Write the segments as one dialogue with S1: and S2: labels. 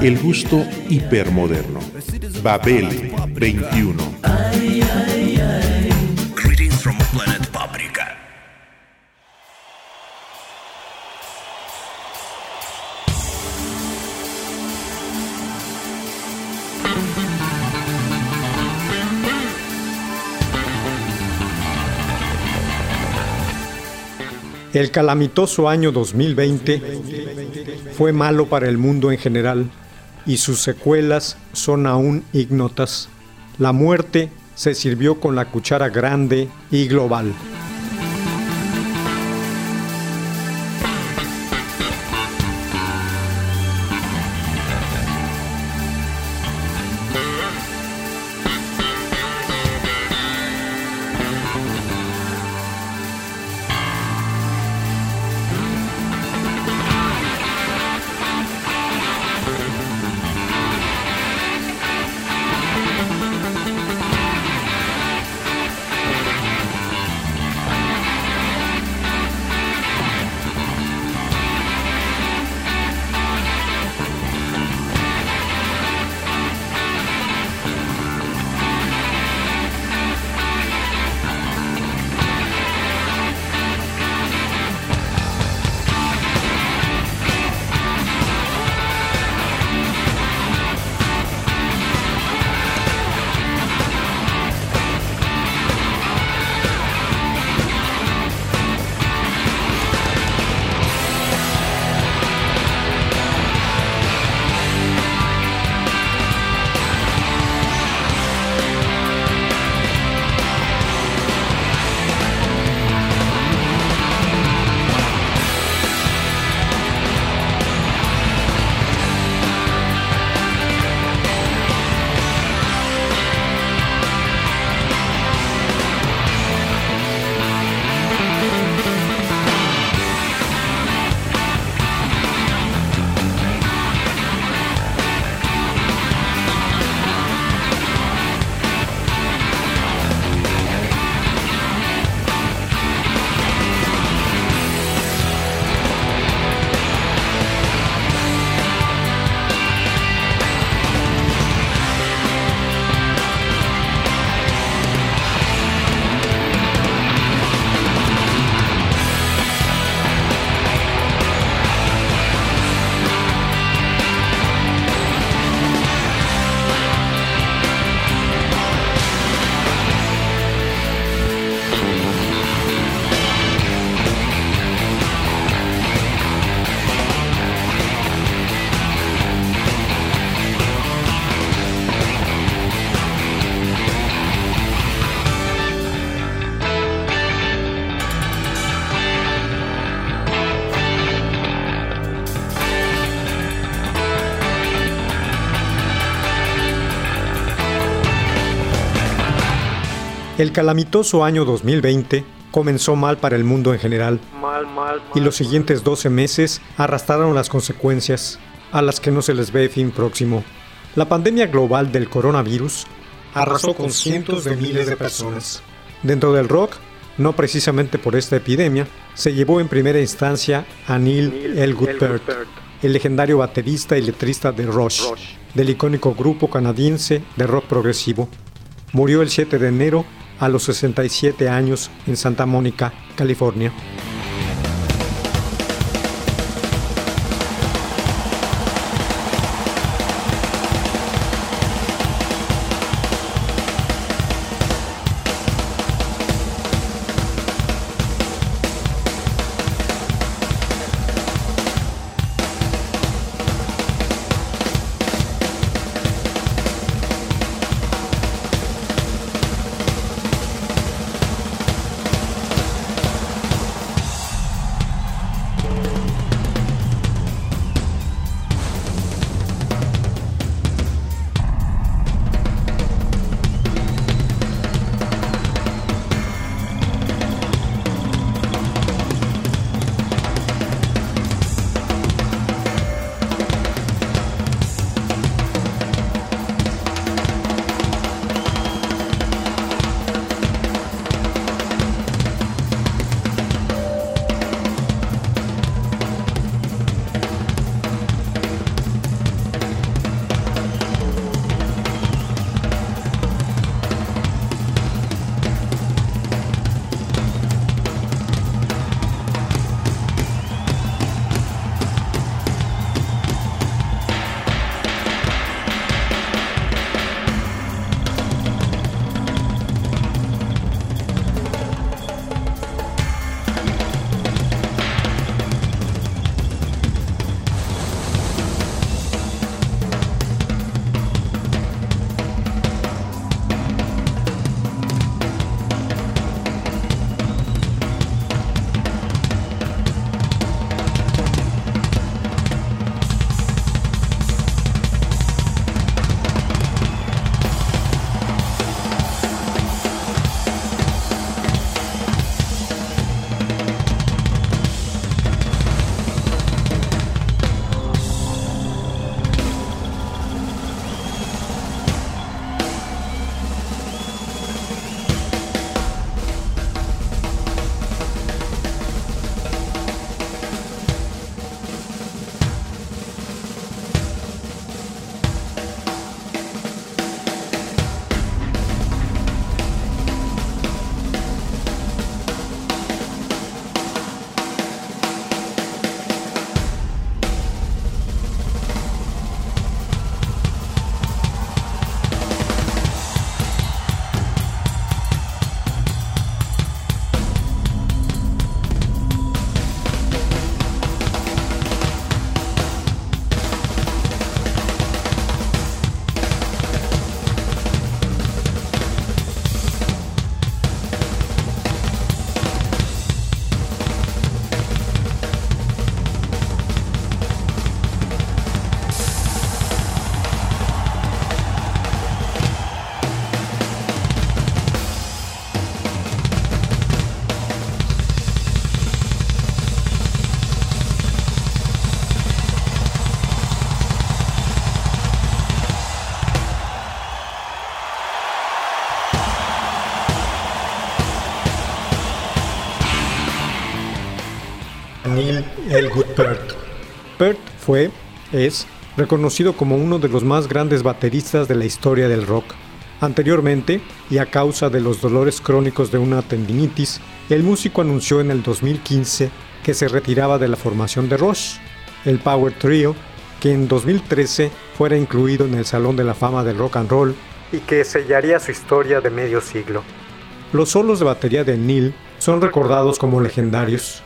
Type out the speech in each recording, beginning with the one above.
S1: El gusto hipermoderno. Babel 21.
S2: Greetings from planet Paprika.
S3: El calamitoso año 2020 fue malo para el mundo en general y sus secuelas son aún ignotas. La muerte se sirvió con la cuchara grande y global. El calamitoso año 2020 comenzó mal para el mundo en general y los siguientes 12 meses arrastraron las consecuencias a las que no se les ve fin próximo. La pandemia global del coronavirus arrasó con cientos de miles de personas. Dentro del rock, no precisamente por esta epidemia, se llevó en primera instancia a Neil Elgood Peart, el legendario baterista y letrista de Rush, del icónico grupo canadiense de rock progresivo. Murió el 7 de enero a los 67 años en Santa Mónica, California. Fue, es, reconocido como uno de los más grandes bateristas de la historia del rock. Anteriormente, y a causa de los dolores crónicos de una tendinitis, el músico anunció en el 2015 que se retiraba de la formación de Rush, el Power Trio, que en 2013 fuera incluido en el Salón de la Fama del Rock and Roll y que sellaría su historia de medio siglo. Los solos de batería de Neil son recordados como legendarios.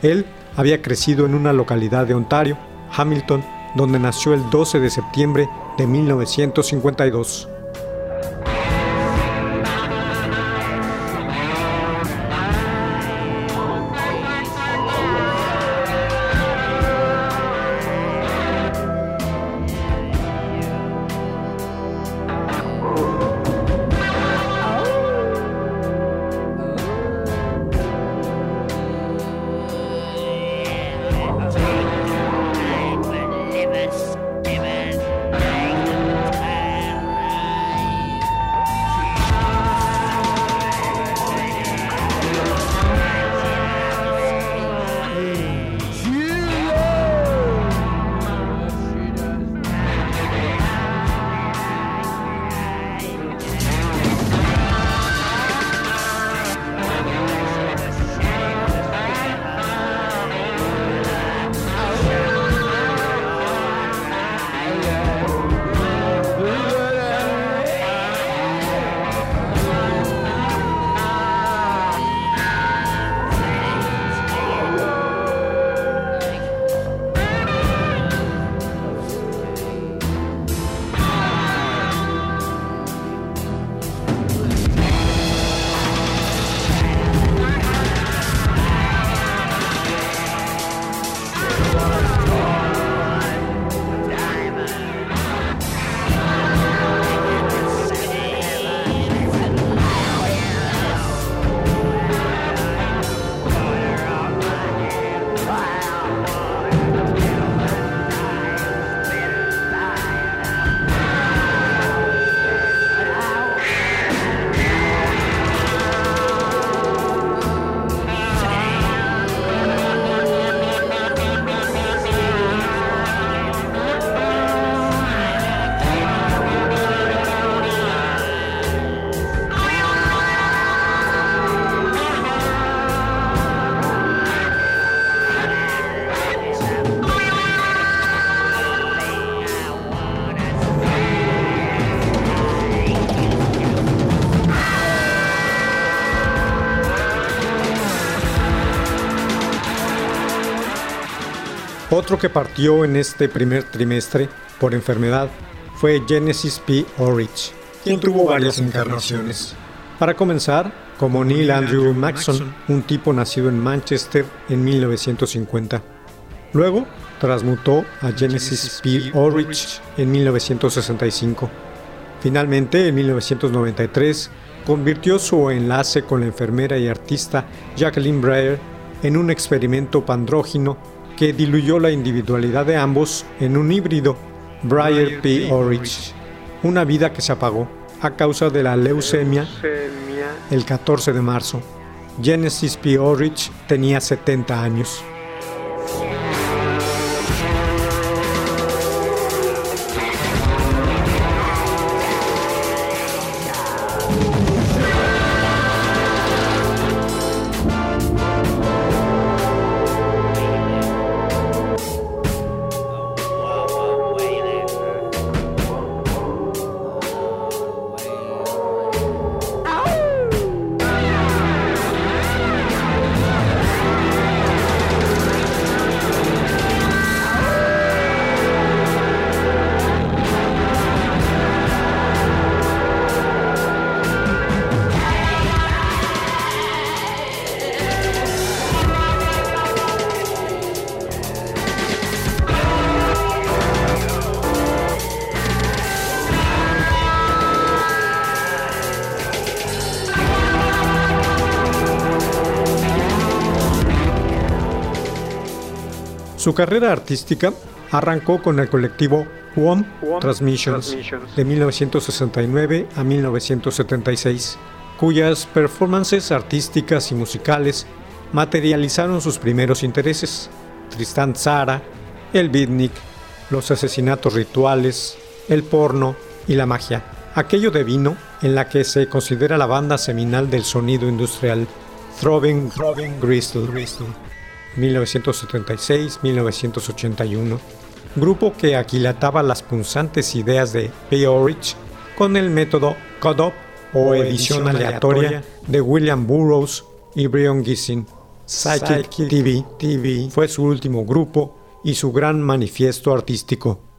S3: Él había crecido en una localidad de Ontario, Hamilton, donde nació el 12 de septiembre de 1952. Otro que partió en este primer trimestre por enfermedad fue Genesis P. Orridge, quien tuvo varias encarnaciones. Para comenzar, como Neil Andrew Maxon, un tipo nacido en Manchester en 1950. Luego, transmutó a Genesis P. Orridge en 1965. Finalmente, en 1993, convirtió su enlace con la enfermera y artista Jacqueline Breyer en un experimento pandrógino que diluyó la individualidad de ambos en un híbrido, Briar P. Orridge, una vida que se apagó a causa de la leucemia el 14 de marzo. Genesis P. Orridge tenía 70 años. Su carrera artística arrancó con el colectivo One Transmissions de 1969 a 1976, cuyas performances artísticas y musicales materializaron sus primeros intereses. Tristan Zara, el beatnik, los asesinatos rituales, el porno y la magia. Aquello de vino en la que se considera la banda seminal del sonido industrial, Throbbing, Throbbing Gristle, 1976-1981, grupo que aquilataba las punzantes ideas de Peorich con el método cut-up o edición aleatoria de William Burroughs y Brian Gissing. Psychic TV, TV fue su último grupo y su gran manifiesto artístico.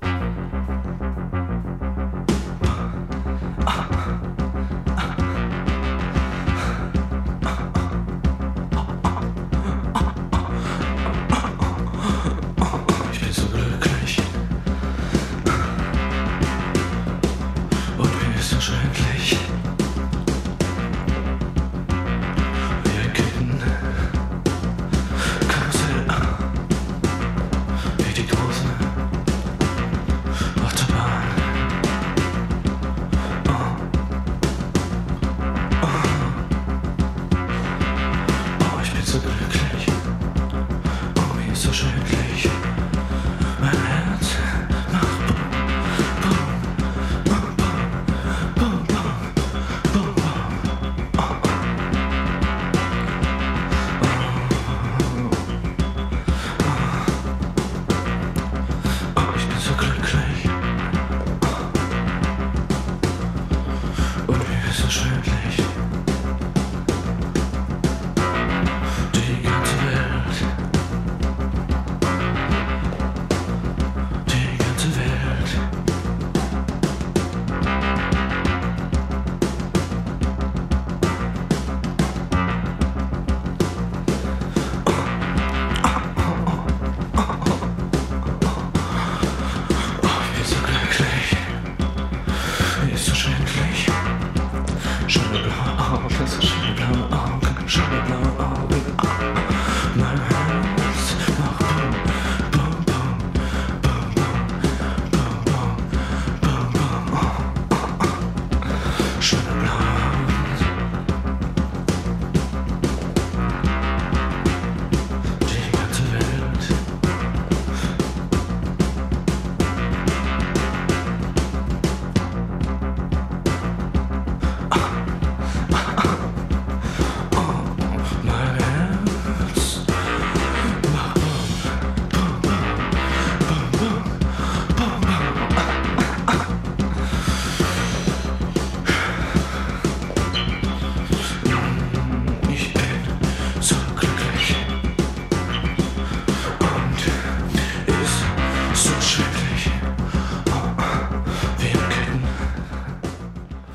S3: Shut up, oh, listen, shut up, oh, come, shut up.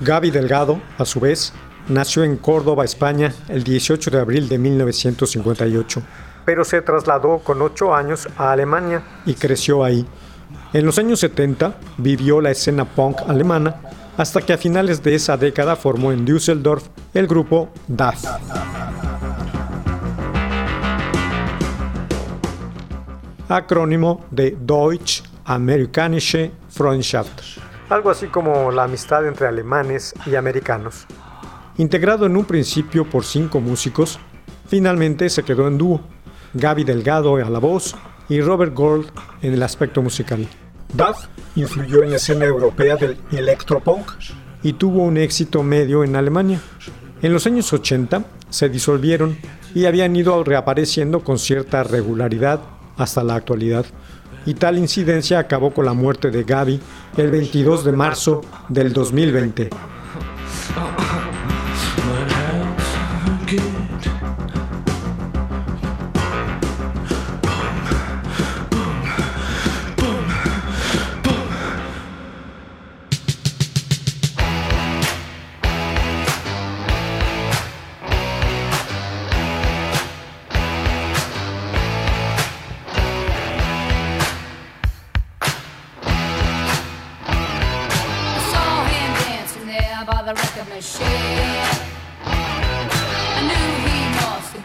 S3: Gaby Delgado, a su vez, nació en Córdoba, España, el 18 de abril de 1958, pero se trasladó con 8 años a Alemania y creció ahí. En los años 70 vivió la escena punk alemana hasta que a finales de esa década formó en Düsseldorf el grupo DAF. Acrónimo de Deutsch Amerikanische Freundschaft algo así como la amistad entre alemanes y americanos. Integrado en un principio por cinco músicos, finalmente se quedó en dúo, Gaby Delgado a la voz y Robert Gold en el aspecto musical. Duff influyó en la escena europea del electropunk y tuvo un éxito medio en Alemania. En los años 80 se disolvieron y habían ido reapareciendo con cierta regularidad hasta la actualidad y tal incidencia acabó con la muerte de Gaby el 22 de marzo del 2020.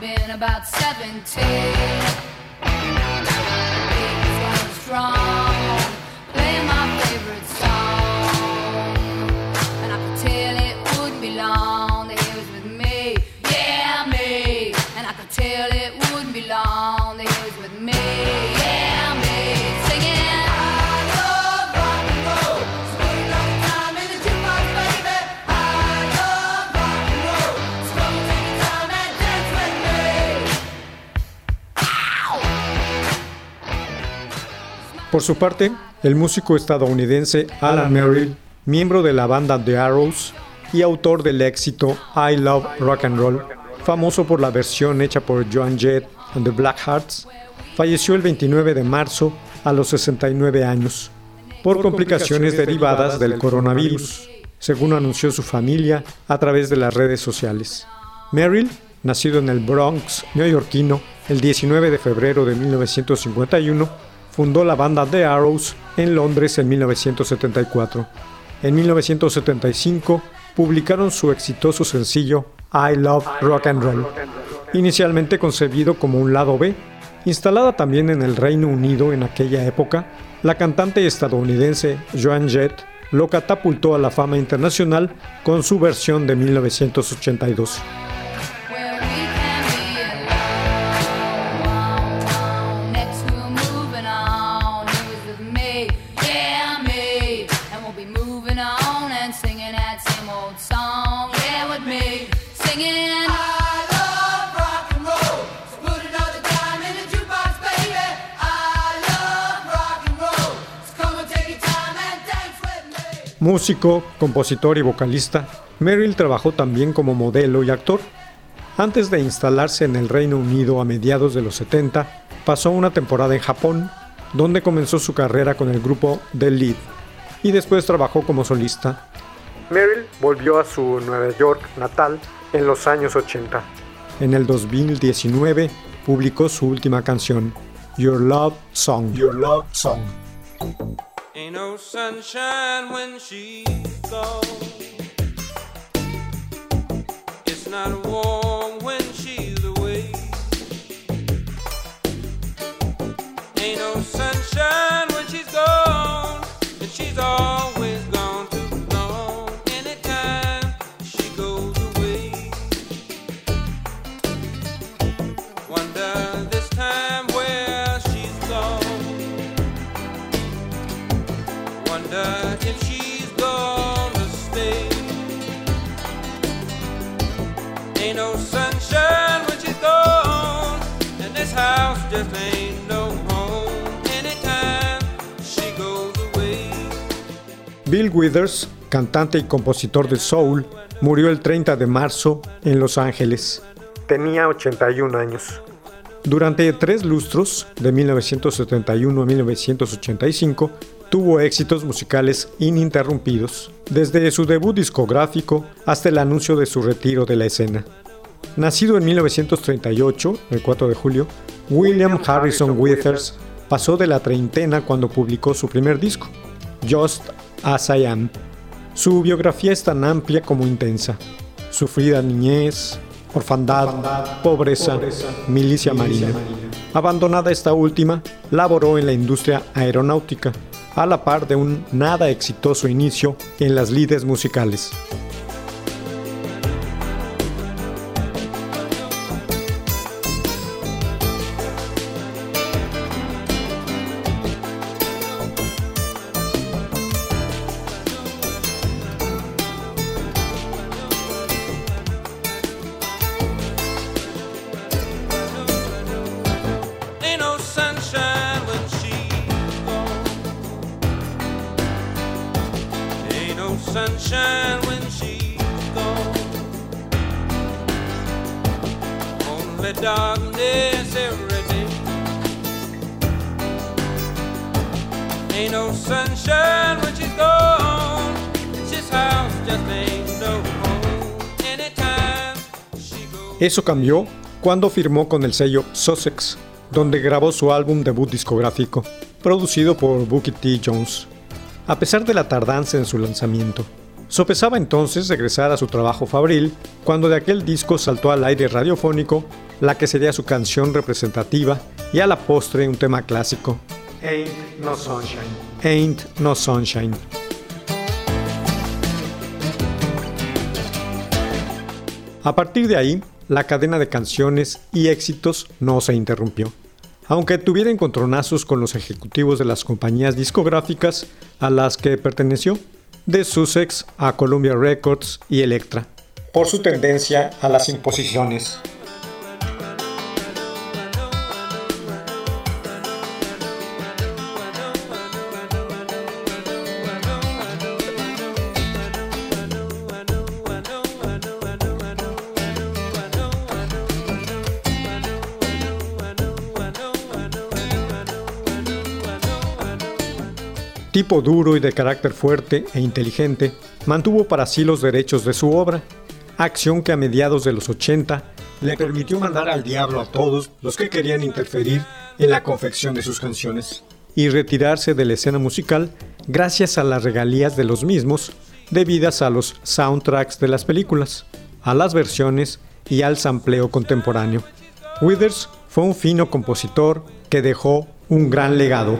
S4: been about 17. He was strong.
S3: Por su parte, el músico estadounidense Alan Merrill, miembro de la banda The Arrows y autor del éxito I Love Rock and Roll, famoso por la versión hecha por Joan Jett and the Blackhearts, falleció el 29 de marzo a los 69 años por complicaciones derivadas del coronavirus, según anunció su familia a través de las redes sociales. Merrill, nacido en el Bronx neoyorquino el 19 de febrero de 1951, fundó la banda The Arrows en Londres en 1974. En 1975 publicaron su exitoso sencillo I Love Rock and Roll, inicialmente concebido como un lado B. Instalada también en el Reino Unido en aquella época, la cantante estadounidense Joan Jett lo catapultó a la fama internacional con su versión de 1982. Músico, compositor y vocalista, Merrill trabajó también como modelo y actor. Antes de instalarse en el Reino Unido a mediados de los 70, pasó una temporada en Japón, donde comenzó su carrera con el grupo The Lead, y después trabajó como solista. Merrill volvió a su Nueva York natal en los años 80. En el 2019 publicó su última canción, Your Love Song. Ain't no sunshine when she's gone. It's not warm when she's Bill Withers, cantante y compositor de soul, murió el 30 de marzo en Los Ángeles. Tenía 81 años. Durante tres lustros, de 1971 a 1985, tuvo éxitos musicales ininterrumpidos, desde su debut discográfico hasta el anuncio de su retiro de la escena. Nacido en 1938, el 4 de julio, William Harrison Withers pasó de la treintena cuando publicó su primer disco, Just As I Am. Su biografía es tan amplia como intensa. Sufrida niñez, orfandad, pobreza, milicia marina. Abandonada esta última, laboró en la industria aeronáutica a la par de un nada exitoso inicio en las lides musicales. Eso cambió cuando firmó con el sello Sussex, donde grabó su álbum debut discográfico, producido por Bookie T. Jones. A pesar de la tardanza en su lanzamiento, sopesaba entonces regresar a su trabajo fabril cuando de aquel disco saltó al aire radiofónico la que sería su canción representativa y a la postre un tema clásico, Ain't No Sunshine. Ain't No Sunshine. A partir de ahí, la cadena de canciones y éxitos no se interrumpió. Aunque tuviera encontronazos con los ejecutivos de las compañías discográficas a las que perteneció, de Sussex a Columbia Records y Elektra, por su tendencia a las imposiciones. Duro y de carácter fuerte e inteligente, mantuvo para sí los derechos de su obra, acción que a mediados de los 80 le permitió mandar al diablo a todos los que querían interferir en la confección de sus canciones y retirarse de la escena musical gracias a las regalías de los mismos debidas a los soundtracks de las películas, a las versiones y al sampleo contemporáneo. Withers fue un fino compositor que dejó un gran legado.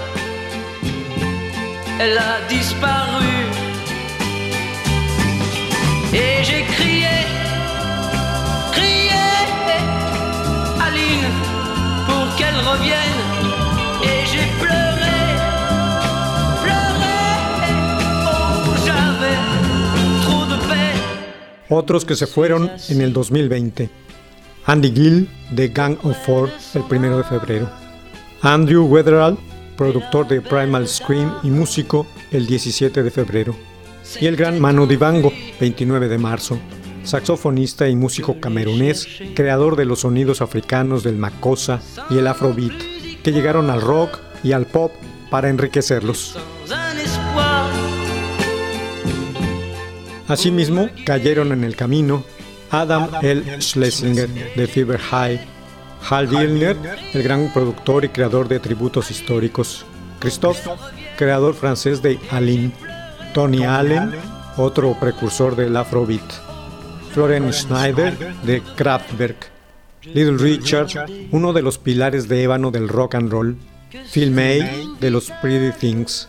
S5: elle a disparu. Et j'ai crié, crié, Aline, pour qu'elle revienne. Et j'ai pleuré, pleuré, oh j'avais trop de peine.
S3: Otros que se fueron en el 2020. Andy Gill de Gang of Four el 1 de febrero. Andrew Weatherall, productor de Primal Scream y músico el 17 de febrero. Y el gran Manu Dibango, 29 de marzo, saxofonista y músico camerunés, creador de los sonidos africanos del makossa y el afrobeat, que llegaron al rock y al pop para enriquecerlos. Asimismo, cayeron en el camino Adam L. Schlesinger de Fever High, Hal Wilner, el gran productor y creador de tributos históricos, Christophe, creador francés de Aline, Tony Allen, otro precursor del Afrobeat, Florence Schneider de Kraftwerk, Little Richard, uno de los pilares de ébano del rock and roll, Phil May de los Pretty Things,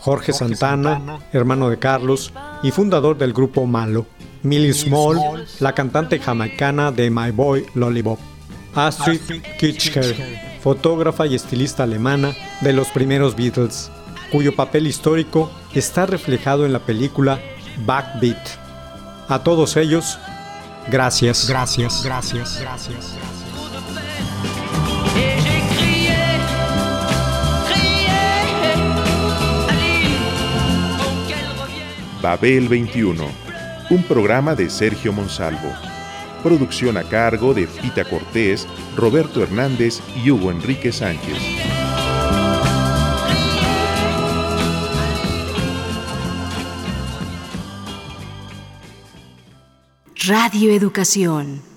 S3: Jorge Santana, hermano de Carlos y fundador del grupo Malo, Millie Small, la cantante jamaicana de My Boy Lollipop, Astrid Kitschker, fotógrafa y estilista alemana de los primeros Beatles, cuyo papel histórico está reflejado en la película Backbeat. A todos ellos, gracias, gracias, gracias, gracias.
S1: Babel 21, un programa de Sergio Monsalvo. Producción a cargo de Pita Cortés, Roberto Hernández y Hugo Enrique Sánchez.
S4: Radio Educación.